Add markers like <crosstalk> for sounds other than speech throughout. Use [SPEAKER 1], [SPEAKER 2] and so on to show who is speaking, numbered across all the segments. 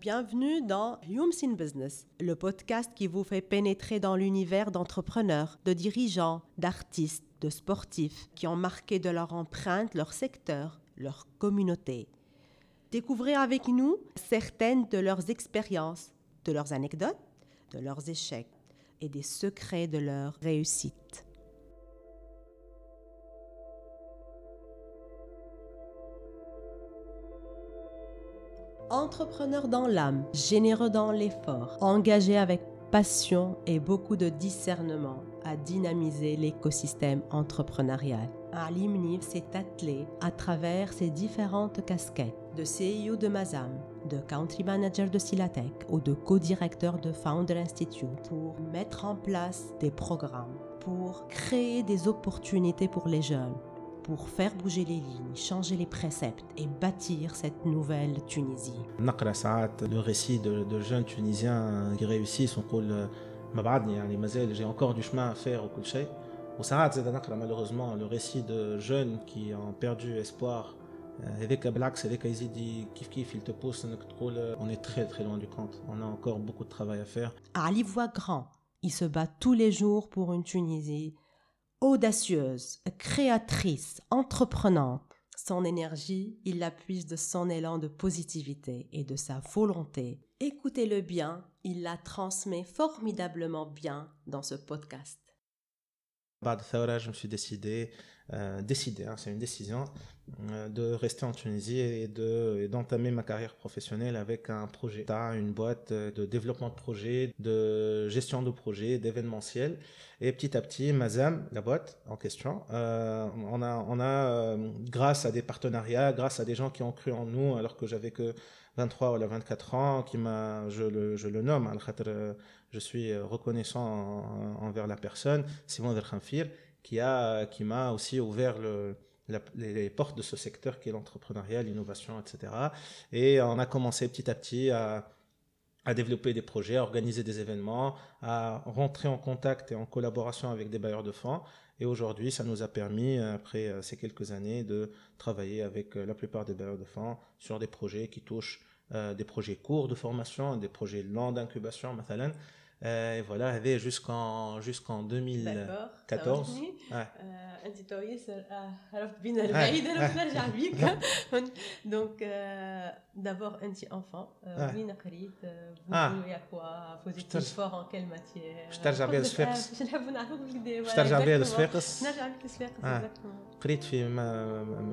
[SPEAKER 1] Bienvenue dans Humes in Business, le podcast qui vous fait pénétrer dans l'univers d'entrepreneurs, de dirigeants, d'artistes, de sportifs qui ont marqué de leur empreinte leur secteur, leur communauté. Découvrez avec nous certaines de leurs expériences, de leurs anecdotes, de leurs échecs et des secrets de leur réussite. Entrepreneur dans l'âme, généreux dans l'effort, engagé avec passion et beaucoup de discernement à dynamiser l'écosystème entrepreneurial. Ali Mnif s'est attelé à travers ses différentes casquettes de CEO de Mazam, de Country Manager de Silatech ou de co-directeur de Founder Institute pour mettre en place des programmes, pour créer des opportunités pour les jeunes, pour faire bouger les lignes, changer les préceptes et bâtir cette nouvelle Tunisie.
[SPEAKER 2] Le récit de, jeunes Tunisiens qui réussissent, on coule j'ai encore du chemin à faire au Kulchay. Au Saad malheureusement, le récit de jeunes qui ont perdu espoir, euh, avec Blax, avec Aizidi, Kif Kif, ils te poussent, on est très très loin du compte. On a encore beaucoup de travail à faire.
[SPEAKER 1] Ali voit grand. Il se bat tous les jours pour une Tunisie audacieuse, créatrice, entreprenante. Son énergie, il la puise de son élan de positivité et de sa volonté. Écoutez-le bien, il la transmet formidablement bien dans ce podcast.
[SPEAKER 2] Bah, je me suis décidé euh, hein, c'est une décision euh, de rester en Tunisie et de et d'entamer ma carrière professionnelle avec un projet. Une boîte de développement de projets de gestion de projets d'événementiel. Et petit à petit Mazam la boîte en question euh, on a on a euh, grâce à des partenariats grâce à des gens qui ont cru en nous alors que j'avais que 23 ou 24 ans qui m'a je le je le nomme al je suis reconnaissant envers la personne Simon Del qui a qui m'a aussi ouvert les, portes de ce secteur qui est l'entrepreneuriat, l'innovation, etc. Et on a commencé petit à petit à, développer des projets, à organiser des événements, à rentrer en contact et en collaboration avec des bailleurs de fonds. Et aujourd'hui, ça nous a permis, après ces quelques années, de travailler avec la plupart des bailleurs de fonds sur des projets qui touchent euh, des projets courts de formation, des projets longs d'incubation, et voilà, avait jusqu'en jusqu'en 2014.
[SPEAKER 1] انت تو ياسر عرفت بينا البعيد انا نرجع بيك <laughs> دونك دابور انت انفون وين قريت فوزو يا كوا فوزيتي فور ان كيل ماتيير
[SPEAKER 2] باش ترجع بها لصفاقس
[SPEAKER 1] باش نحبوا نعرفوك بالكدا
[SPEAKER 2] باش ترجع بها لصفاقس
[SPEAKER 1] نرجع بك لصفاقس
[SPEAKER 2] قريت في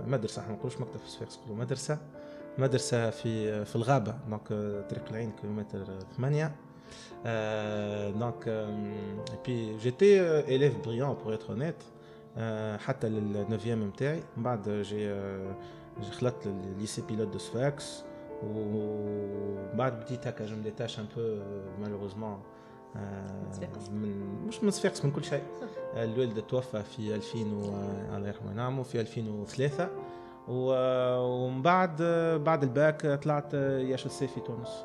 [SPEAKER 2] مدرسه احنا ما نقولوش مكتب في صفاقس نقولوا مدرسه مدرسه في في الغابه دونك طريق العين كيلومتر 8 Euh, donc, euh, et puis j'étais euh, élève brillant pour être honnête. حتى للنوفيام نتاعي من بعد جي خلطت الليسي بيلوت دو سفاكس وبعد بديت هكا جو مليتاش ان بو مالوروزمون من مش من صفاقس من كل شيء الوالد توفى في 2000 و... الله يرحمه وينعمه في 2003 ومن بعد بعد الباك طلعت ياش السي في تونس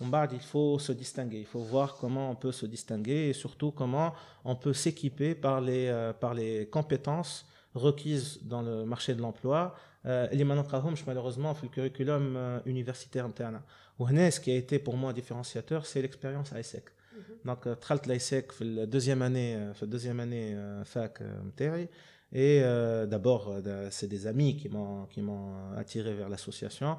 [SPEAKER 2] il faut se distinguer. Il faut voir comment on peut se distinguer et surtout comment on peut s'équiper par les, euh, par les compétences requises dans le marché de l'emploi. Euh, les manqueront malheureusement dans le curriculum euh, universitaire interne. ce qui a été pour moi différenciateur, c'est l'expérience à ISEC. Mhm. Donc, tralt l'ISEC la deuxième année, la deuxième année fac Et d'abord, c'est des amis qui m'ont attiré vers l'association.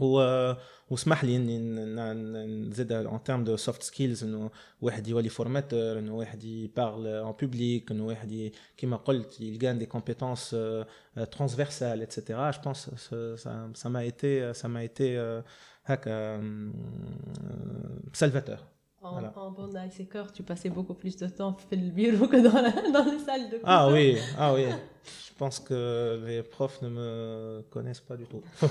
[SPEAKER 2] و واسمح لي اني نزيد ان تيرم دو سوفت سكيلز انه واحد يولي فورماتور انه واحد يبارل ان بوبليك انه واحد كيما قلت يلقى دي كومبيتونس ترانسفيرسال اتسيتيرا جو بونس سا ما ايتي سا ما ايتي هكا سالفاتور
[SPEAKER 1] En, voilà. en bon ICCOR, tu passais beaucoup plus de temps dans le bureau que dans, la, dans les salles de cours.
[SPEAKER 2] Ah oui, ah oui. Je pense que les profs ne me connaissent pas du tout. <laughs>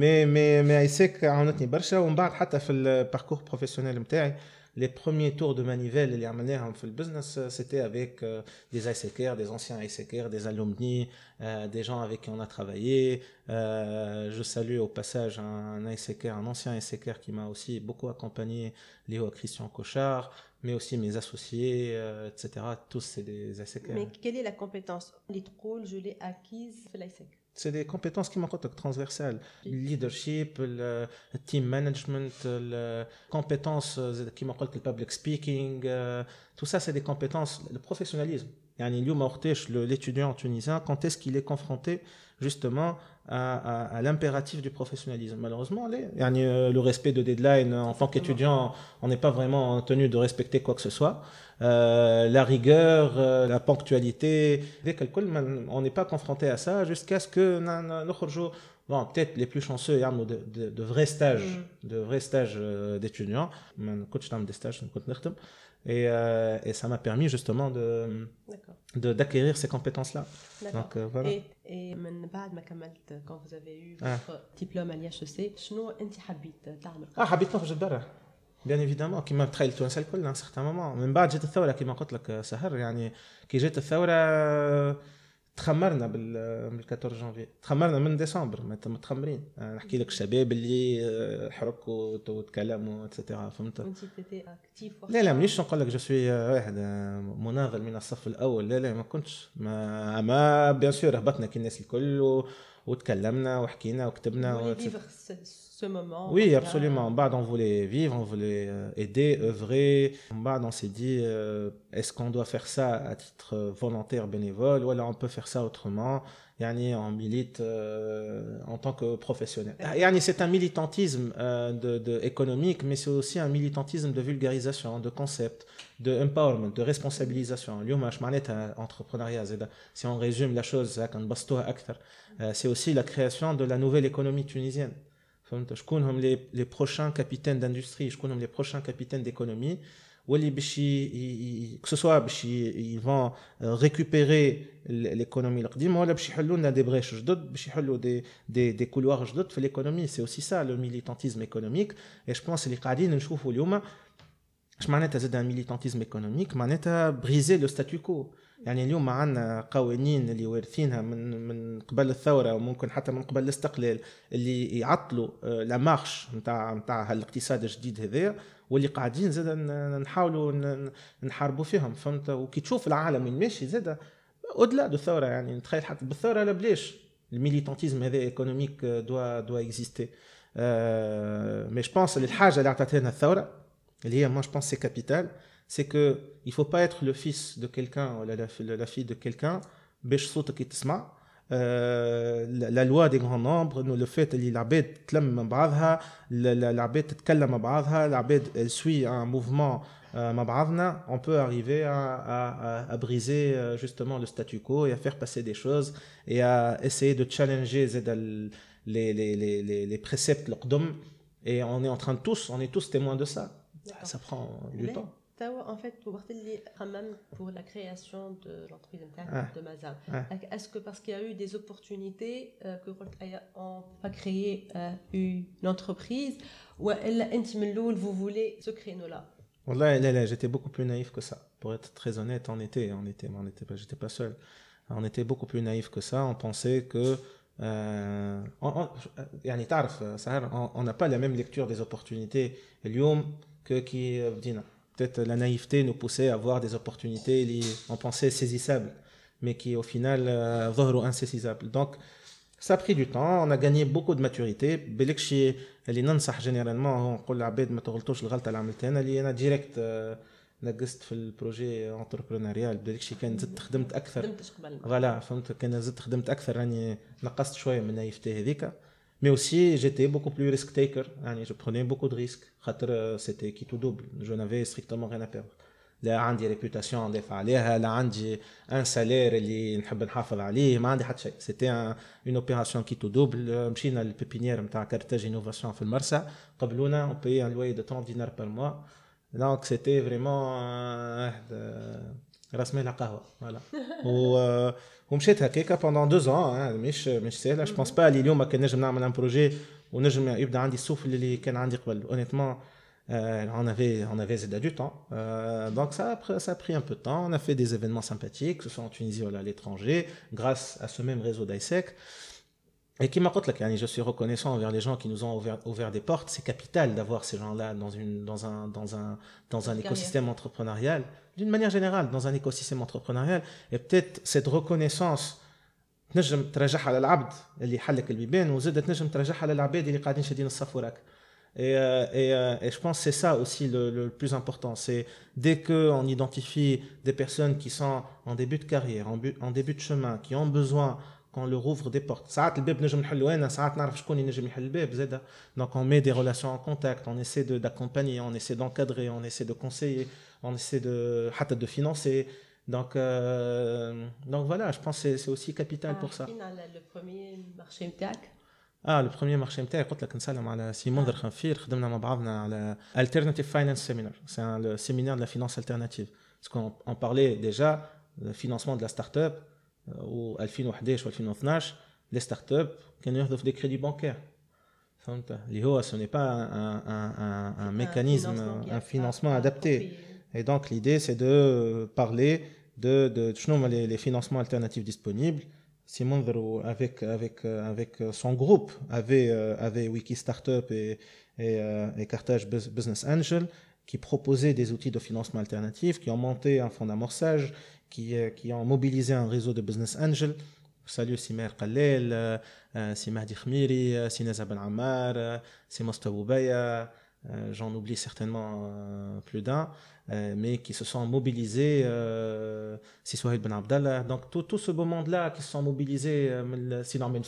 [SPEAKER 2] mais mais mais ICC عاونتني برشا ومن بعد حتى في الباركور بروفيسيونيل نتاعي les premiers tours de manivelle اللي عملناهم في البزنس c'était avec euh, des ICKR, des anciens ICKR, des alumni, euh, des gens avec qui on a travaillé. Euh, je salue au passage un, un ICKR, un ancien ICKR qui m'a aussi beaucoup accompagné, Léo Christian Cochard, mais aussi mes associés, euh, etc. Tous c'est des ICKR.
[SPEAKER 1] Mais quelle est la compétence Les rôles, je l'ai acquise في l'ICK
[SPEAKER 2] c'est des compétences qui m'ont transversales. Le leadership, le team management, les compétences qui m'ont le public speaking, tout ça, c'est des compétences, le professionnalisme. L'étudiant tunisien, quand est-ce qu'il est confronté justement à, à, à l'impératif du professionnalisme? Malheureusement, le respect de deadline en tant qu'étudiant, on n'est pas vraiment tenu de respecter quoi que ce soit. Euh, la rigueur, euh, la ponctualité, on n'est pas confronté à ça jusqu'à ce que bon, peut-être les plus chanceux il y a de, de, de vrais stages, de vrais stages euh, d'étudiants. des stages, et, euh, et ça m'a permis justement de de d'acquérir ces compétences là
[SPEAKER 1] donc euh, voilà et, et من بعد ما كملت quand vous avez eu votre diplôme à l'IHEC شنو انت حبيت تعمل
[SPEAKER 2] اه حبيت نخرج لبرا بيان ايفيدامون كيما تخيل تونس الكل ان سيغتان مومون من بعد جات الثوره كيما قلت لك سهر يعني كي جات الثوره تخمرنا بال 14 جانفي. تخمرنا من ديسمبر متخمرين نحكي لك الشباب اللي حركوا وتكلموا اتسيتيرا فهمت؟ لا لا مانيش نقول لك جو سوي واحد مناضل من الصف الأول. لا لا ما كنتش. ما ما بيان سور هبطنا كي الناس الكل وتكلمنا وحكينا وكتبنا
[SPEAKER 1] ce moment.
[SPEAKER 2] Oui, absolument. En bas, on voulait vivre, on voulait euh, aider, œuvrer. En bas, on s'est dit, euh, est-ce qu'on doit faire ça à titre volontaire, bénévole, ou alors on peut faire ça autrement Yani, on milite euh, en tant que professionnel. Yani, c'est un militantisme euh, de, de, économique, mais c'est aussi un militantisme de vulgarisation, de concept, de empowerment, de responsabilisation. entrepreneuriat, si on résume la chose, c'est aussi la création de la nouvelle économie tunisienne. فهمت شكون هم لي لي بروشان كابيتان داندستري شكون هم لي بروشان كابيتان ديكونومي واللي باش كسوسوا باش يفون ريكوبيري ليكونومي القديمة ولا باش يحلوا لنا دي بريش جدد باش يحلوا دي دي دي كولوار جدد في ليكونومي سي اوسي سا لو ميليتانتيزم ايكونوميك اي جو بونس اللي قاعدين نشوفوا اليوم اش معناتها زاد ميليتانتيزم ايكونوميك معناتها بريزي لو ستاتيو كو يعني اليوم عندنا قوانين اللي وارثينها من من قبل الثورة وممكن حتى من قبل الاستقلال اللي يعطلوا لا مارش نتاع نتاع الاقتصاد الجديد هذا واللي قاعدين زاد نحاولوا نحاربوا فيهم فهمت؟ وكي تشوف العالم وين ماشي زاد اودلا دو الثوره يعني نتخيل حتى بالثورة لا بلاش الميليتانتيزم هذا إيكونوميك دوا دوا إكزيستي. مي جو بونس الحاجة اللي عطاتها لنا الثوره اللي هي ما جو بونس سي كابيتال c'est que il faut pas être le fils de quelqu'un la, la, la fille de quelqu'un. باش صوتك يتسمع la loi des grands nombres le fait اللي العباد تلم من بعضها العباد تتكلم مع بعضها العباد elle suit un mouvement مع بعضنا on peut arriver à, à, à, briser justement le statu quo et à faire passer des choses et à essayer de challenger les, les, les, les, les préceptes القدم et on est en train de tous on est tous témoins de ça ça prend du temps
[SPEAKER 1] en fait وقت اللي خممت pour la création de l'entreprise de Mazam est-ce que parce qu'il y a eu des opportunités que on va créer une entreprise ou انت من الاول vous voulez ce créneau là
[SPEAKER 2] والله لا لا j'étais beaucoup plus naïf que ça pour être très honnête on était on était on était pas j'étais pas seul on était beaucoup plus naïf que ça on pensait que euh, on, on, يعني تعرف سهر on n'a pas la même lecture des opportunités اليوم que qui بدينا peut-être la naïveté nous poussait à voir des opportunités on pensait saisissables, mais qui au final euh, insaisissables. Donc, ça a pris du temps, on a gagné beaucoup de maturité. بالك اللي ننصح généralement نقول للعباد ما تغلطوش الغلطه اللي عملتها اللي انا ديريكت نقصت في البروجي انتربرونيريال بدلك شي كان زدت خدمت اكثر
[SPEAKER 1] خدمتش قبل
[SPEAKER 2] فوالا فهمت كان زدت خدمت اكثر راني نقصت شويه من النايفتي هذيك Mais aussi, j'étais beaucoup plus risk taker. Je prenais beaucoup de risques. C'était qui tout double. Je n'avais strictement rien à perdre. لا عندي ريبيوتاسيون ندافع عليها لا عندي ان سالير اللي نحب نحافظ عليه ما عندي حتى شيء سيتي اون اوبيراسيون كي تو دوبل مشينا للبيبينيير نتاع كارتاج انوفاسيون في المرسى قبلونا اون بيي ان لوي دو 30 دينار بار موا دونك سيتي فريمون راس مال قهوه فوالا <laughs> و ومشيت هكاكا بوندون دو زون مش مش سهله جو بونس با اللي اليوم كان نجم نعمل ان بروجي ونجم يبدا عندي السوفل اللي كان عندي قبل اونيتمون Euh, on avait, on avait du temps. Euh, donc ça a, ça a pris un peu de temps. On a fait des événements sympathiques, que ce soit en Tunisie ou à l'étranger, grâce à ce même réseau d'ISEC. Et qui m'a dit, je suis reconnaissant envers les gens qui nous ont ouvert, ouvert des portes. C'est capital d'avoir ces gens-là dans, une, dans un, dans un, dans un écosystème entrepreneurial, d'une manière générale, dans un écosystème entrepreneurial. Et peut-être cette reconnaissance, تنجم ترجعها للعبد اللي حلك البيبان وزادت تنجم ترجعها للعباد اللي قاعدين شادين الصف وراك et, euh, et, euh, et, je pense que c'est ça aussi le, le plus important. C'est dès qu'on identifie des personnes qui sont en début de carrière, en, but, en début de chemin, qui ont besoin qu'on leur ouvre des portes. Donc on met des relations en contact, on essaie d'accompagner, on essaie d'encadrer, on essaie de conseiller, on essaie de, de financer. Donc, euh, donc voilà, je pense que c'est aussi capital pour ça.
[SPEAKER 1] Le premier marché
[SPEAKER 2] اه البروميير مارشي نتاعي قلت لك نسلم على سيمون درخنفير خدمنا مع بعضنا على alternative finance seminar c'est un séminaire de la finance alternative parce qu'on on parlait déjà le financement de la start-up و 2011 و 2012 les start-up كانوا ياخذوا في des crédits bancaires فهمت اللي هو ce n'est pas un, un, un, un mécanisme un financement adapté et donc l'idée c'est de parler de de les, les financements alternatifs disponibles Simon avec, avec, avec son groupe, avait, euh, avait Wiki Startup et, et, euh, et Carthage Business Angel, qui proposaient des outils de financement alternatif, qui ont monté un fonds d'amorçage, qui, euh, qui ont mobilisé un réseau de Business Angel. Salut Simer Khalil, Simahdi Khmiri, Sinaz Ben Ammar, Boubaya, j'en oublie certainement plus d'un. Euh, mais qui se sont mobilisés, euh, Siswahid Ben Abdallah, donc tout, tout ce beau monde-là qui se sont mobilisés, euh, Sinan Ben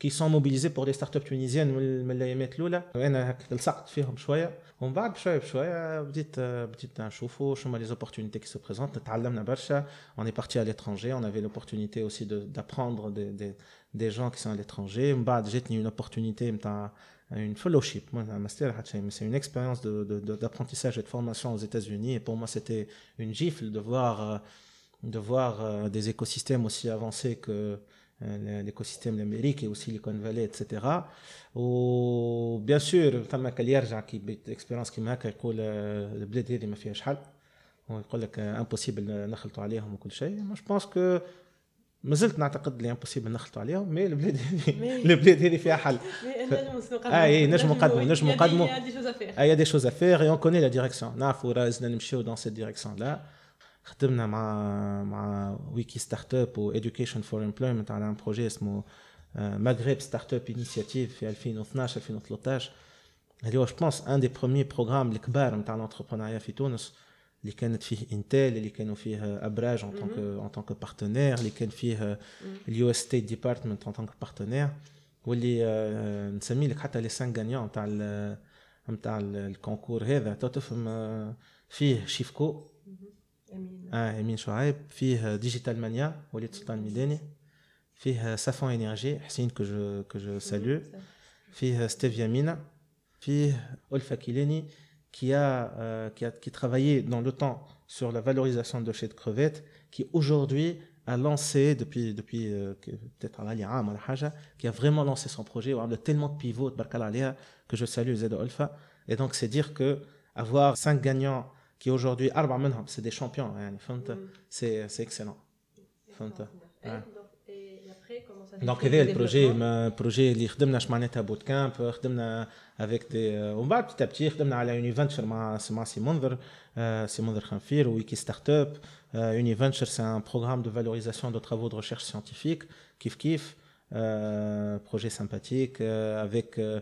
[SPEAKER 2] Fehri, qui sont mobilisés pour des startups tunisiennes من الايامات الاولى وانا لصقت فيهم شويه ومن بعد بشويه بشويه بديت بديت نشوفوا شنو les opportunités qui se présentent تعلمنا برشا on est parti à l'étranger on avait l'opportunité aussi d'apprendre des, des, des gens qui sont à l'étranger من بعد جاتني une opportunité نتاع une fellowship, c'est une expérience d'apprentissage de, de, et de formation aux États-Unis. Et pour moi, c'était une gifle de voir, euh, de voir euh, des écosystèmes aussi avancés que euh, l'écosystème d'Amérique et aussi Silicon Valley, etc. Ou bien sûr, ثم كل يرجع كي expérience كيما هكا يقول البلاد هذه ما فيهاش حل ويقول لك امبوسيبل نخلطوا عليهم وكل شيء. Moi, je pense que ما زلت نعتقد لي امبوسيبل نخلطوا عليهم مي البلاد هذه البلاد هذه فيها حل اي نجموا نقدموا نجموا نقدموا اي دي شوز افير اي اون كوني لا ديريكسيون نعرفوا لازمنا نمشيو دون سيت ديريكسيون لا خدمنا مع مع ويكي ستارت اب و education فور امبلويمنت على ان بروجي اسمه مغرب ستارت اب انيشيتيف في 2012 2013 اللي هو جو بونس ان دي بروميي بروغرام الكبار نتاع الانتربرونيا في تونس اللي كانت فيه انتل اللي كانوا فيه ابراج que en tant que partenaire اللي كان فيه اليو إس ستيت ديبارتمنت tant que partenaire. واللي نسمي لك حتى لي 5 غانيون نتاع نتاع الكونكور هذا. تفهم فيه شيفكو. امين اه امين شعيب فيه ديجيتال مانيا وليد سلطان الميداني فيه سافون انرجي حسين كو جو كو جو سالو فيه ستيفيا مينا فيه الفا كيلاني qui a, euh, qui a qui travaillé dans le temps sur la valorisation de de crevettes, qui aujourd'hui a lancé depuis depuis euh, peut-être à qui a vraiment lancé son projet, a tellement de pivots que je salue Zed Alpha. Et donc c'est dire que avoir cinq gagnants qui aujourd'hui c'est des champions, hein, c'est c'est excellent. دونك هذا البروجي بروجي اللي خدمنا اش معناتها بوت كامب خدمنا افيك دي ومن بعد بتي بتي خدمنا على يوني فنتشر مع مع سي منذر سي منذر خنفير ويكي ستارت اب يوني فنتشر سي ان بروغرام دو فالوريزاسيون دو ترافو دو ريشيرش سيانتيفيك كيف كيف projet sympathique euh, avec euh,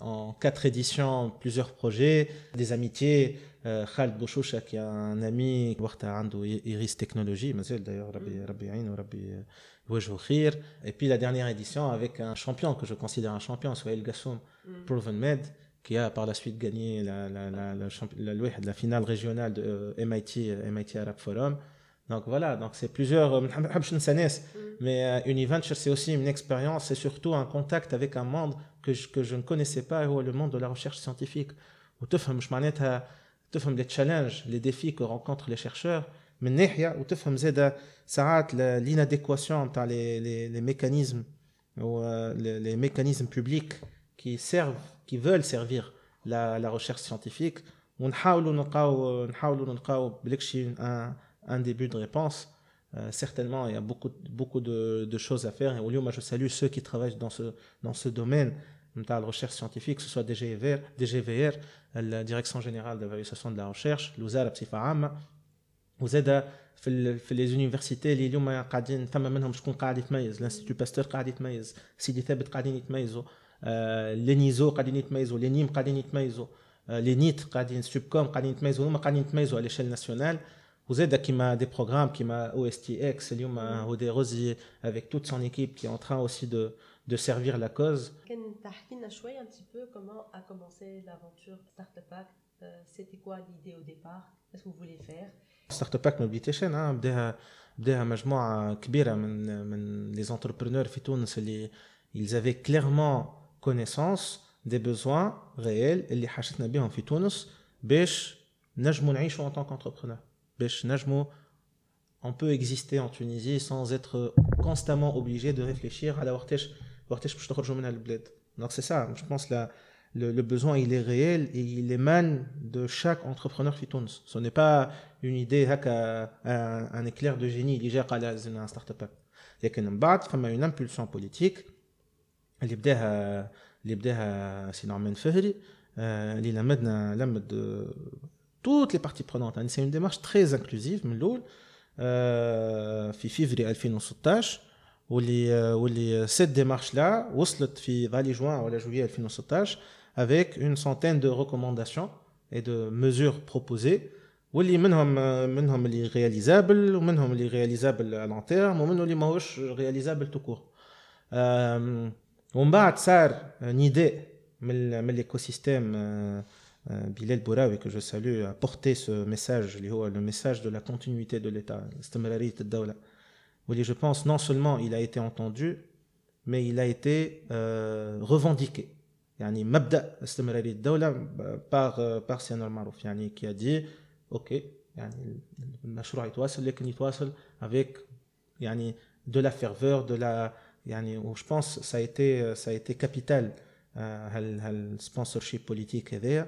[SPEAKER 2] en quatre éditions plusieurs projets, des amitiés. Euh, Khaled Bouchoucha qui est un ami qui a Iris Technologie, d'ailleurs, Rabbi Ain ou Rabbi Et puis la dernière édition avec un champion que je considère un champion, Souhail Gassoum, mm. Proven Med, qui a par la suite gagné la, la, la, la, la finale régionale de MIT, MIT Arab Forum. Donc voilà, donc c'est plusieurs, mm. mais euh, Univenture c'est aussi une expérience, c'est surtout un contact avec un monde que je, que je ne connaissais pas, le monde de la recherche scientifique. Où tu les challenges, les défis que rencontrent les chercheurs, من ناحيه وتفهم زاده ساعات l'inadéquation تاع les, les, les mécanismes ou les, les mécanismes publics qui servent qui veulent servir la, la recherche scientifique ونحاولوا نلقاو نحاولوا نلقاو بلكشي un, un début de réponse euh, certainement il y a beaucoup beaucoup de, de choses à faire et au lieu moi je salue ceux qui travaillent dans ce dans ce domaine de la recherche scientifique, que ce soit DGVR, DGVR la Direction Générale d'évaluation de la Recherche, l'UZAR بصفة عامة وزاد في في لي زونيفرسيتي اللي اليوم قاعدين ثم منهم شكون قاعد يتميز لانستيتو باستور قاعد يتميز سيدي ثابت قاعدين يتميزوا آه لي نيزو قاعدين يتميزوا لي نيم قاعدين يتميزوا آه لي نيت قاعدين سوب كوم قاعدين يتميزوا هما قاعدين يتميزوا على ليشيل ناسيونال وزاد كيما دي بروغرام كيما او اس تي اكس اليوم هو دي روزي افيك توت سون ايكيب كي ان تران اوسي دو de servir la cause.
[SPEAKER 1] كان تحكي لنا شوي un petit peu comment a commencé l'aventure Startup Pack c'était quoi l'idée au départ qu'est-ce que vous voulez faire
[SPEAKER 2] ستارت اب باك موبيليتيشن بداها بداها مجموعه كبيره من من لي زونتربرونور في تونس اللي ils avaient clairement connaissance des besoins réels اللي حاجتنا بهم في تونس باش نجموا نعيشوا en tant qu'entrepreneur باش نجموا on peut exister en Tunisie sans être constamment obligé de réfléchir à la وقتاش وقتاش باش تخرجوا منها البلاد donc c'est ça je pense la le, le, besoin il est réel et il émane de chaque entrepreneur في تونس ce n'est pas une idée هكا un, un éclair de génie اللي جا قال لازم un startup لكن من بعد فما une impulsion politique اللي بداها اللي بداها سي نورمان فهري اللي لمدنا لمد toutes les parties prenantes c'est une démarche très inclusive من الاول في فيفري 2016 واللي واللي cette démarche là وصلت في فالي جوان ولا جويي 2016 avec une centaine de recommandations et de mesures proposées واللي منهم منهم اللي رياليزابل ومنهم اللي رياليزابل à long terme ومنهم اللي ماهوش رياليزابل تو كور ومن بعد صار نداء من من l'écosystème Bilal Bouraoui que je salue a porté ce message اللي هو le message de la continuité de l'État استمرارية الدولة واللي je pense non seulement il a été entendu mais il a été euh, revendiqué يعني مبدا استمراريه الدوله بار بار سيانور معروف يعني كي دي اوكي يعني المشروع يتواصل لكن يتواصل افيك يعني دو لا فيرفور دو لا يعني و جو بونس سا ايتي سا ايتي كابيتال هال هالسبونسور شيب بوليتيك هذايا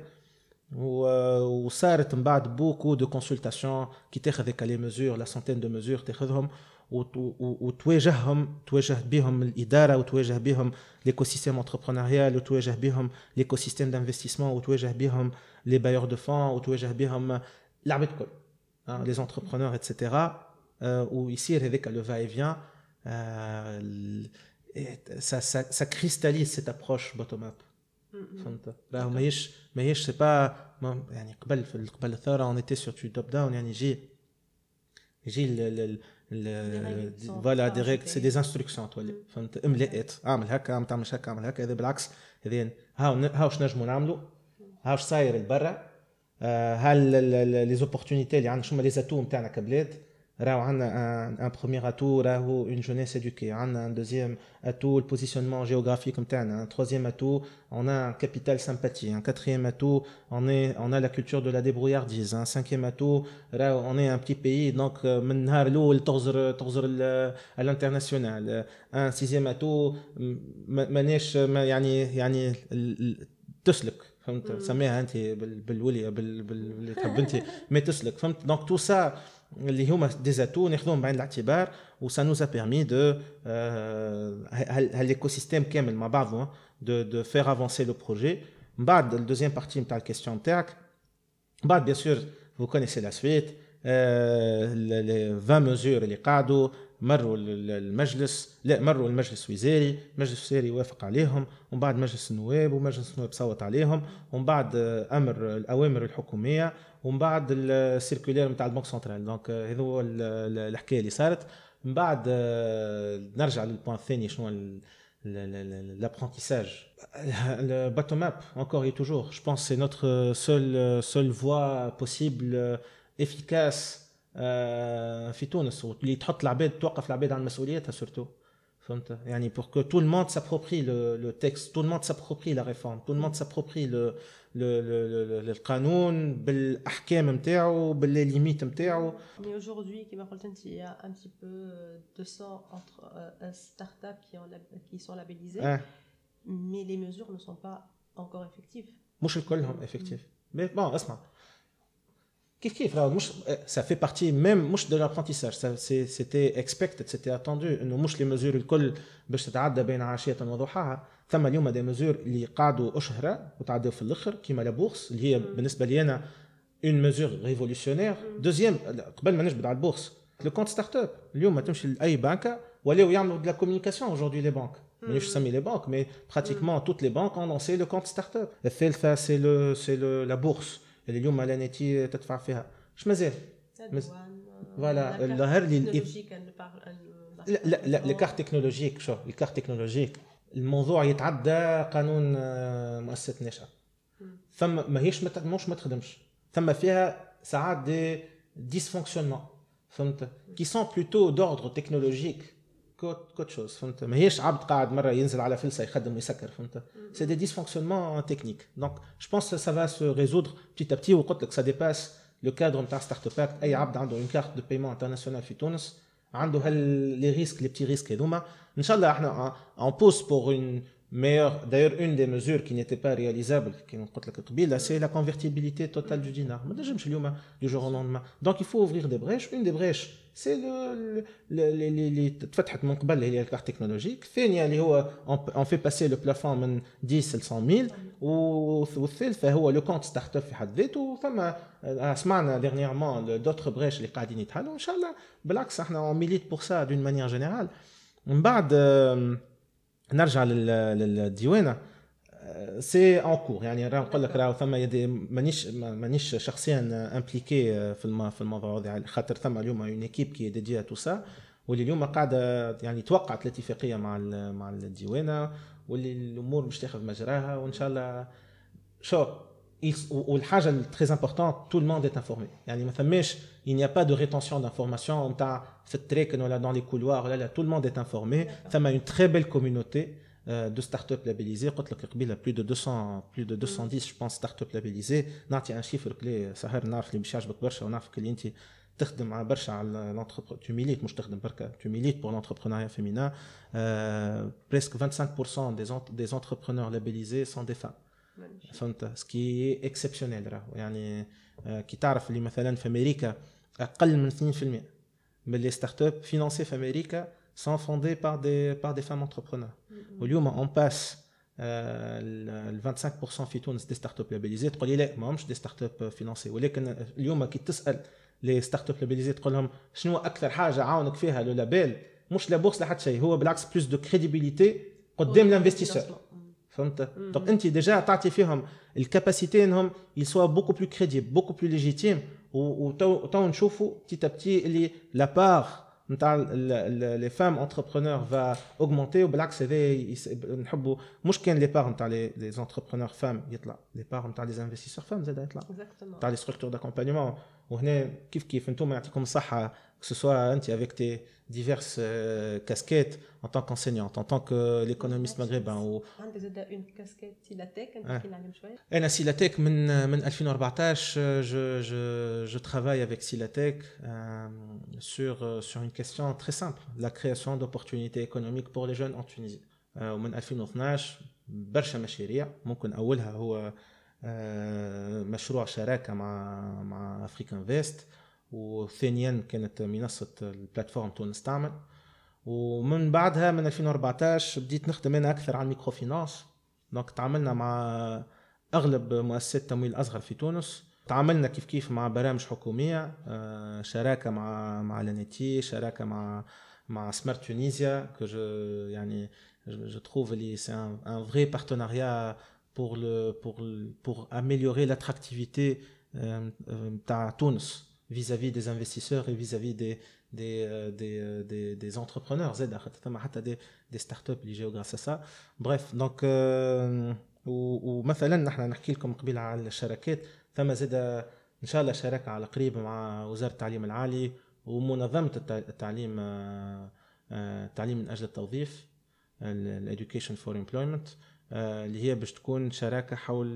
[SPEAKER 2] وصارت من بعد بوكو دو كونسلتاسيون كي تاخذ هكا لي ميزور لا سونتين دو ميزور تاخذهم وتواجههم تواجه بهم الاداره وتواجه بهم ليكو سيستيم انتربرونيال وتواجه بهم ليكو سيستيم دانفستيسمون وتواجه بهم لي بايور دو فون وتواجه بهم العباد الكل لي زونتربرونور اتسيتيرا ويصير هذاك لو فا اي فيان ça, ça, ça cristallise cette approche bottom up فهمت راهو ماهيش ماهيش سي با يعني قبل في قبل الثوره اون ايتي سور توب داون يعني يجي يجي فوالا ديريكت سي دي انستركسيون تولي فهمت املأت اعمل هكا ما تعملش هكا اعمل هكا هذا بالعكس هذين هاو هاو نجموا نعملوا هاو صاير لبرا هل لي زوبورتونيتي اللي عندنا شنو لي زاتو نتاعنا كبلاد on a un, premier atout, on a une jeunesse éduquée, on a un deuxième atout, le positionnement géographique comme tel, hein. un troisième atout, on a un capital sympathie, un quatrième atout, on, est, on a la culture de la débrouillardise, un cinquième atout, on est un petit pays, donc euh, euh, à l'international, un sixième atout, euh, ماناش يعني يعني تسلك فهمت سميها انت بالولي باللي تحب انت مي تسلك فهمت دونك تو سا اللي هما دي زاتو ناخذوهم بعين الاعتبار وسا نوز ا بيرمي دو هالايكو سيستيم كامل مع بعضه دو دو فير افونسي لو بروجي من بعد الدوزيام بارتي نتاع الكيستيون نتاعك من بعد بيان سور فو كونيسي لا سويت لي 20 ميزور اللي قعدوا مروا المجلس لا مروا المجلس الوزاري المجلس الوزاري وافق عليهم ومن بعد مجلس النواب ومجلس النواب صوت عليهم ومن بعد امر الاوامر الحكوميه ومن بعد السيركولير نتاع البنك سنترال دونك هذا هو الحكايه اللي صارت من بعد نرجع للبوان الثاني شنو l'apprentissage. Le bottom-up, encore et toujours, je pense que c'est notre seule, seule voie possible, efficace في تونس واللي تحط العباد توقف العباد عن مسؤوليتها surtout فهمت يعني pour que tout le monde s'approprie le, le texte tout le monde s'approprie la réforme tout le monde s'approprie le, le, le, le, القانون بالاحكام نتاعو باللي ليميت نتاعو
[SPEAKER 1] mais aujourd'hui كما قلت انت il y a un petit peu 200 entre euh, startups qui, ont, qui sont labellisées ah. mais les mesures ne sont pas encore effectives
[SPEAKER 2] مش الكلهم effectifs mais bon اسمع Kif kif, ça fait partie même de l'apprentissage. C'était expected, c'était attendu. Nous, les mesures, الكل باش تتعدى بين عشية وضحاها. ثم اليوم des mesures اللي قعدوا أشهر وتعدوا في الآخر كيما لا بورس اللي هي بالنسبة لي أنا une mesure révolutionnaire. Deuxième, قبل ما نجبد على البورس le compte start-up. اليوم تمشي لأي بنكة ولاو يعملوا de la communication aujourd'hui les banques. مانيش نسمي les banques mais pratiquement toutes les banques ont lancé le compte start-up. الثالثة c'est le c'est le la bourse. اللي اليوم لا نيتي تدفع فيها. اش مازال. فوالا ظهر لي لا لا لا الكارت تكنولوجيك شو الكارت تكنولوجيك. الموضوع يتعدى قانون مؤسسة ناشئة. ثم ماهيش مش ما تخدمش. ثم فيها ساعات دي ديسفونكسيونمون فهمت؟ كي سون بلوتو دوردر تكنولوجيك كوت شوز فهمت ماهيش عبد قاعد مره ينزل على فلسه يخدم ويسكر فهمت سي دي ديسفونكسيونمون تكنيك دونك جو بونس سا فا سو ريزودر بتيت ا بتي وقلت لك سا ديباس لو كادر نتاع ستارت اب اي عبد عنده اون كارت دو بايمون انترناسيونال في تونس عنده هال لي ريسك لي بتي ريسك هذوما ان شاء الله احنا اون بوس بور اون meilleure, d'ailleurs, une des mesures qui n'était pas réalisable, qui c'est la convertibilité totale du dinar. Du jour au lendemain. Donc, il faut ouvrir des brèches. Une des brèches, c'est le, اللي تفتحت من قبل هي الكارت تكنولوجيك الثانيه اللي هو اون في باسي لو بلافون من 10 ل 100000 والثالثه هو لو كونت ستارت اب في حد ذاته فما سمعنا ديرنييرمون دوتر بريش اللي قاعدين يتحلوا ان شاء الله بالعكس احنا اون ميليت بور سا دون مانيير جينيرال من بعد نرجع للديوانة. سي ان كور يعني راه نقول لك راه ثم يدي مانيش مانيش شخصيا امبليكي في في الموضوع هذا خاطر ثم اليوم اون ايكيب كي ديدي تو سا واللي اليوم قاعدة يعني توقعت الاتفاقية مع مع الديوانة واللي الأمور مش تاخذ مجراها وإن شاء الله شو والحاجه تري امبورتون تو الموند est انفورمي يعني ما ثماش il n'y a pas de rétention d'information نتاع في التريك ولا dans les couloirs لا لا tout le monde est informé ثم une très belle communauté de start-up labellisées قلت لك قبيله plus de 200 plus de 210 je pense start-up labellisées نعطي ان شيفر كلي سهر نعرف اللي باش يعجبك برشا ونعرفك اللي انت تخدم مع برشا على l'entrepreneur tu milites مش تخدم بركا tu milites pour l'entrepreneuriat féminin euh, presque 25% des des entrepreneurs labellisés sont des femmes فهمت سكي اكسبسيونيل راه يعني كي تعرف اللي مثلا في أمريكا أقل من 2% من لي ستارت اب فينانسي في أمريكا sont fondés par des par des femmes entrepreneurs. واليوم on passe ال 25% في تونس دي ستارت اب لابيليزي تقول لي لا ماهمش دي ستارت اب فينانسي ولكن اليوم كي تسأل لي ستارت اب لابيليزي تقول لهم شنو أكثر حاجة عاونك فيها؟ لو لابيل مش لا بورس لا حتى شيء. هو بالعكس بلوس دو كريديبيليتي قدام الانفستيسور فهمت دونك انت ديجا تعطي فيهم الكاباسيتي انهم يسوا بوكو بلو كريديبل بوكو بلو ليجيتيم وتو نشوفوا تي تي اللي لا بار نتاع لي فام انتربرونور فا اوغمونتي وبالعكس هذا نحبوا مش كان لي بار نتاع لي زونتربرونور فام يطلع لي بار نتاع لي انفستيسور فام زاد يطلع نتاع لي ستركتور داكومبانيمون وهنا كيف كيف انتم يعطيكم الصحه que ce soit avec tes diverses euh, casquettes en tant qu'enseignante, en tant qu'économiste maghrébin ou
[SPEAKER 1] une casquette Silatec
[SPEAKER 2] أنا Silatec من من 2014 je je je travaille avec Silatec euh, sur euh, sur une question très simple, la création d'opportunités économiques pour les jeunes en Tunisie. ومن 2012 برشا مشاريع ممكن اولها هو مشروع شراكه مع مع افريكان فيست وثانيا كانت منصة البلاتفورم تونس تعمل. ومن بعدها من 2014 بديت نخدم أنا أكثر على الميكرو فينانس دونك تعاملنا مع أغلب مؤسسات التمويل الاصغر في تونس. تعاملنا كيف كيف مع برامج حكومية آه، شراكة مع مع لانيتي شراكة مع مع سمارت تونيزيا كو يعني جو تروف اللي سي ان فري بارتناريا pour le pour pour améliorer l'attractivité تاع تونس. Vis-à-vis des investisseurs et vis-à-vis des des des des, des entrepreneurs. زاد ثم حتى des des startups اللي جاوا à ça. Bref donc ومثلا نحن نحكي لكم قبيله على الشراكات ثم زاد ان شاء الله شراكه على قريب مع وزاره التعليم العالي ومنظمه التعليم التعليم من أجل التوظيف الاديوكيشن فور امبلويمنت اللي هي باش تكون شراكه حول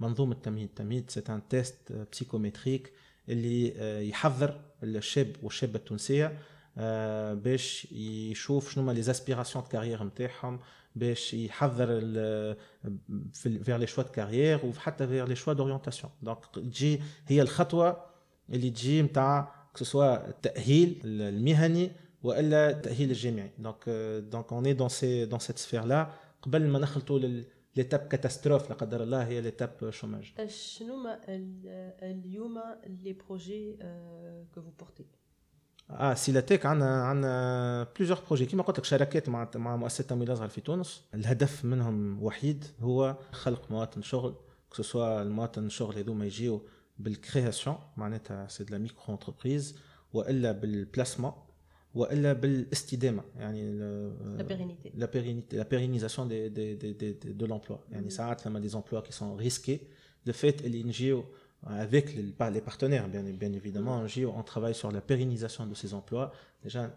[SPEAKER 2] منظومه التمهيد التمهيد سي ان تيست بسيكومتريك اللي يحضر الشاب والشابة التونسية باش يشوف شنو لي زاسبيراسيون كارير نتاعهم باش يحضر فير لي شوا كارير وحتى فير لي شوا دورينتاسيون دونك تجي هي الخطوة اللي تجي نتاع سواء التاهيل المهني وإلا التاهيل الجامعي. دونك دونك اون اي دون سي دون سيت سفير لا قبل ما نخلطوا ليتاب كاتاستروف لا قدر الله هي ليتاب شوماج
[SPEAKER 1] شنو اليوم لي بروجي كو فو بورتي
[SPEAKER 2] آه سيلاتيك عندنا عندنا بليزيور بروجي كيما قلت لك شراكات مع مع مؤسسه تمويل الازهر في تونس الهدف منهم وحيد هو خلق مواطن شغل سوا المواطن الشغل هذوما يجيو بالكرياسيون معناتها سي دو لا ميكرو انتربريز والا بالبلاسمون والا بالاستدامه يعني
[SPEAKER 1] لا بيرينيتي
[SPEAKER 2] لا بيرينيتي لا بيرينيزاسيون دي دي دي دي دو لومبلوا يعني ساعات لما دي زومبلوا كي سون ريسكي دو فيت اللي نجيو avec les, les partenaires, bien, bien évidemment, on travaille sur la pérennisation de ces emplois. Déjà,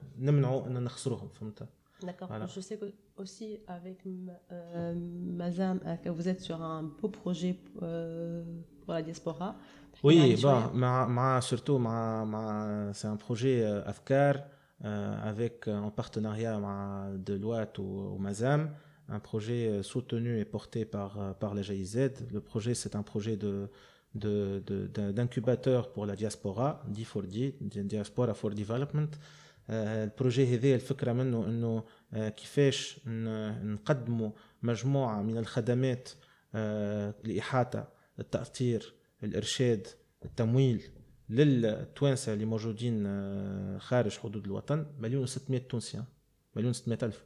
[SPEAKER 1] D'accord. Voilà. Je sais que aussi avec euh, Mazam, que vous êtes sur un beau projet euh, pour la diaspora.
[SPEAKER 2] Oui, bon, ma, ma, surtout, ma, ma, c'est un projet euh, Afkar euh, avec en partenariat avec Deloitte ou, ou Mazam, un projet soutenu et porté par, par la GIZ. Le projet, c'est un projet de d'incubateur pour la diaspora دي فور دي diaspora for development البروجي هذا الفكره منه انه كيفاش نقدموا مجموعه من الخدمات لاحاطه التاثير الارشاد التمويل للتوانسه اللي موجودين خارج حدود الوطن مليون و600 تونسي مليون و600 الف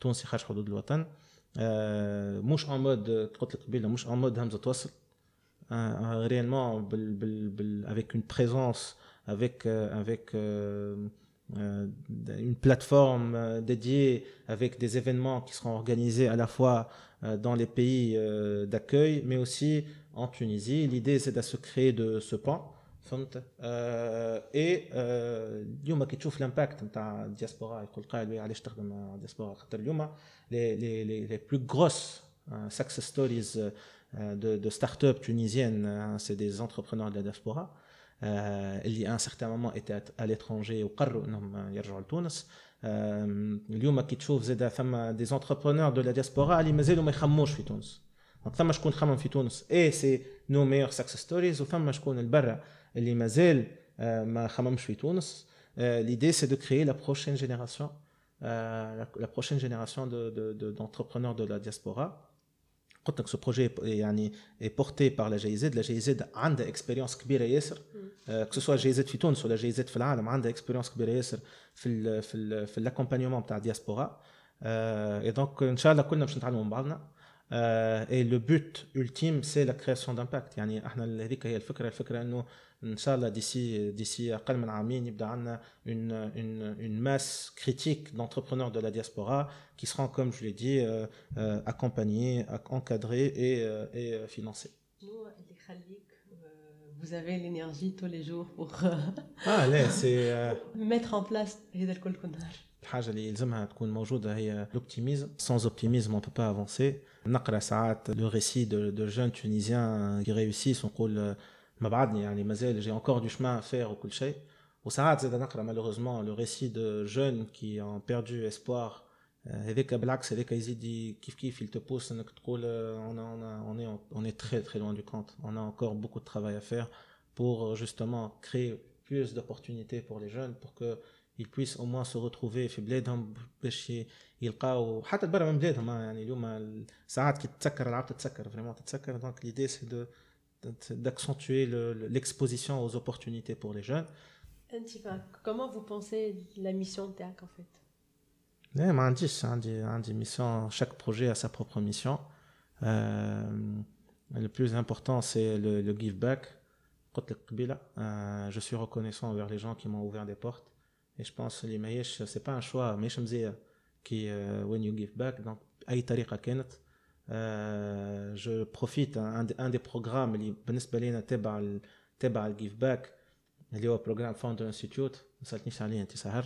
[SPEAKER 2] تونسي خارج حدود الوطن مش ان مود قلت لك قبيله مش ان مود همزه توصل réellement avec une présence, avec, euh, avec euh, euh, une plateforme dédiée, avec des événements qui seront organisés à la fois dans les pays d'accueil, mais aussi en Tunisie. L'idée, c'est de se créer de ce pan. et اليوم كي تشوف الامباكت نتاع الدياسبورا يقول قائل علاش تخدم الدياسبورا خاطر اليوم les les les les plus grosses success stories euh, de, de start-up tunisiennes, hein, c'est des entrepreneurs de la diaspora. اللي à un certain moment étaient à l'étranger وقرروا انهم يرجعوا لتونس اليوم كي تشوف زاد ثم دي انتربرونور دو لا دياسبورا اللي مازالوا ما يخموش في تونس دونك ثم شكون خمم في تونس اي سي نو ميور سكسس ستوريز وثم شكون البرا اللي مازال ما خممش في تونس l'idée c'est de créer la prochaine génération euh, la, la prochaine génération d'entrepreneurs de, de, de, de la diaspora قلت لك سو بروجي يعني بورتي بار لا جي زد لا جي زد عندها اكسبيريونس كبيره ياسر كو سوا جي زد في تونس ولا جي زد في العالم عندها اكسبيريونس كبيره ياسر في ال في ال في الاكومبانيومون تاع الدياسبورا اي دونك ان شاء الله كلنا باش نتعلموا من بعضنا اي لو بوت ultime سي لا كرياسيون دامباكت يعني احنا هذيك هي الفكره الفكره انه ان شاء الله ديسي ديسي اقل من عامين يبدا عندنا une une une masse critique d'entrepreneurs de la diaspora qui seront comme je l'ai dit euh, euh, accompagnés encadrés et euh, et financés
[SPEAKER 1] vous avez l'énergie tous les jours pour
[SPEAKER 2] ah là c'est
[SPEAKER 1] mettre en place هذا الكل كنا
[SPEAKER 2] الحاجه اللي يلزمها تكون موجوده هي l'optimisme sans optimisme on peut pas avancer نقرا ساعات le récit de, de jeunes tunisiens qui réussissent ونقول ما بعدني يعني مازال j'ai encore du chemin à faire وكل شيء وساعات زاد نقرا malheureusement le récit de jeunes qui ont perdu espoir هذاك بالعكس هذاك يزيد كيف كيف il te pousse انك تقول on, on, on, est, on est très très loin du compte on a encore beaucoup de travail à faire pour justement créer plus d'opportunités pour les jeunes pour que ils puissent au moins se retrouver في بلادهم باش يلقاو حتى برا من بلادهم يعني اليوم ساعات كي تتسكر العاب تتسكر فريمون تتسكر دونك ليدي سي دو d'accentuer l'exposition aux opportunités pour les jeunes.
[SPEAKER 1] Comment vous pensez la mission de TEAC en fait
[SPEAKER 2] eh, ما عنديش عندي عندي mission chaque projet a sa propre mission euh, le plus important c'est le, le give back euh, je suis reconnaissant envers les gens qui m'ont ouvert des portes et je pense que ce c'est pas un choix mais qui euh, when you give back donc اي طريقه كانت je profite un, des programmes اللي بالنسبه لينا تبع تبع الجيف باك اللي هو programme Founder Institute ما سالتنيش عليه انت سهر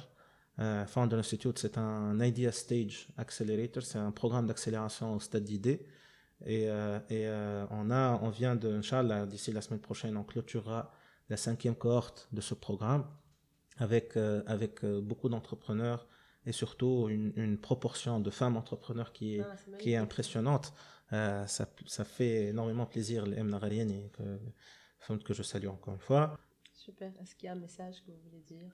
[SPEAKER 2] Founder Institute c'est un idea stage accelerator c'est un programme d'accélération au stade d'idée et, euh, et euh, on, a, on vient de, Inch'Allah, d'ici la semaine prochaine, on clôturera la cinquième cohorte de ce programme avec, euh, avec beaucoup d'entrepreneurs et surtout une, une, proportion de femmes entrepreneurs qui est, ah, qui est impressionnante. ça, ça, fait énormément plaisir, les Mnagarieni, que, que je salue encore une fois.
[SPEAKER 1] Super. Est-ce qu'il y a un message que vous voulez dire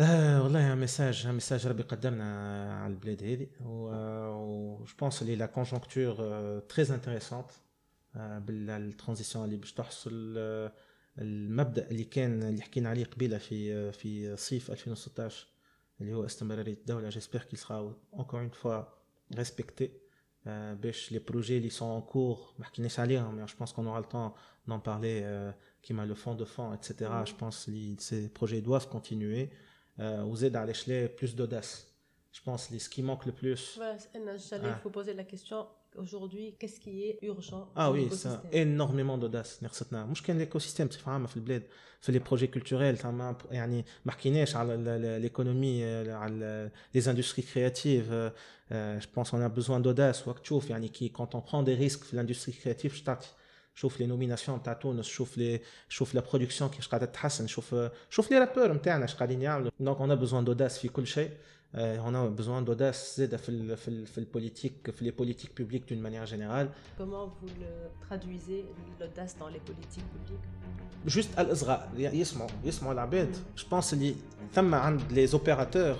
[SPEAKER 2] آه والله ان ميساج ان ميساج ربي قدرنا على البلاد هذه و جو بونس اللي لا كونجونكتور تري انتريسونت بالترانزيسيون اللي باش تحصل آه، المبدا اللي كان اللي حكينا عليه قبيله في في صيف 2016 اللي هو استمراريه الدوله جيسبر كي سرا اونكور اون فوا ريسبكتي باش لي بروجي اللي سون ان كور ما حكيناش عليهم جو بونس كون اورا لو طون d'en parler euh, qui m'a le fond de fond etc je pense que ces projets doivent continuer vous aidez à l'échelle plus d'audace. Je pense que ce qui manque le plus.
[SPEAKER 1] Voilà, j'allais ah. vous poser la question aujourd'hui, qu'est-ce qui est urgent
[SPEAKER 2] Ah oui, c'est énormément d'audace. مش كان l'écosystème بصفة عامة في البلاد في les projets culturels يعني ما حكيناش على l'économie على les industries créatives je pense qu'on a besoin d'audace وقت تشوف يعني qui quand on prend des risques في l'industrie créative je تعطي شوف لي نوميناسيون تاع تونس شوف لي شوف لا برودكسيون كيفاش قاعده تتحسن شوف شوف لي رابور نتاعنا اش قاعدين يعملوا دونك اون بوزوان دوداس في كل شيء اون بوزوان دوداس زاده في ال في ال في البوليتيك في لي بوليتيك بوبليك دون مانيير جينيرال
[SPEAKER 1] كومون فو ترادويزي l'audace dans les politiques publiques
[SPEAKER 2] جوست الاصغاء يسمعوا يسمعوا العباد جو بونس اللي ثم عند لي زوبيراتور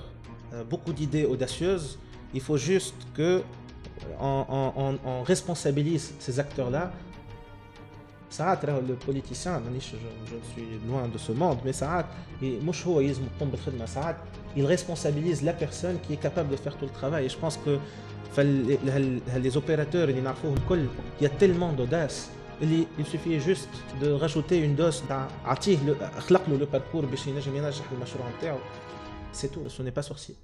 [SPEAKER 2] beaucoup d'idées audacieuses il faut juste que on, on, on, on responsabilise ces acteurs là ساعات راهو البوليتيسيان مانيش جو سوي لوان دو سو موند مي ساعات مش هو يلزم يقوم بالخدمه ساعات il responsabilise la personne qui est capable de faire tout le travail et je pense que les opérateurs اللي نعرفوهم الكل il y a tellement d'audace اللي il suffit juste de rajouter une dose تاع عطيه خلق له لو باركور باش ينجم ينجح المشروع نتاعو c'est tout ce n'est pas sorcier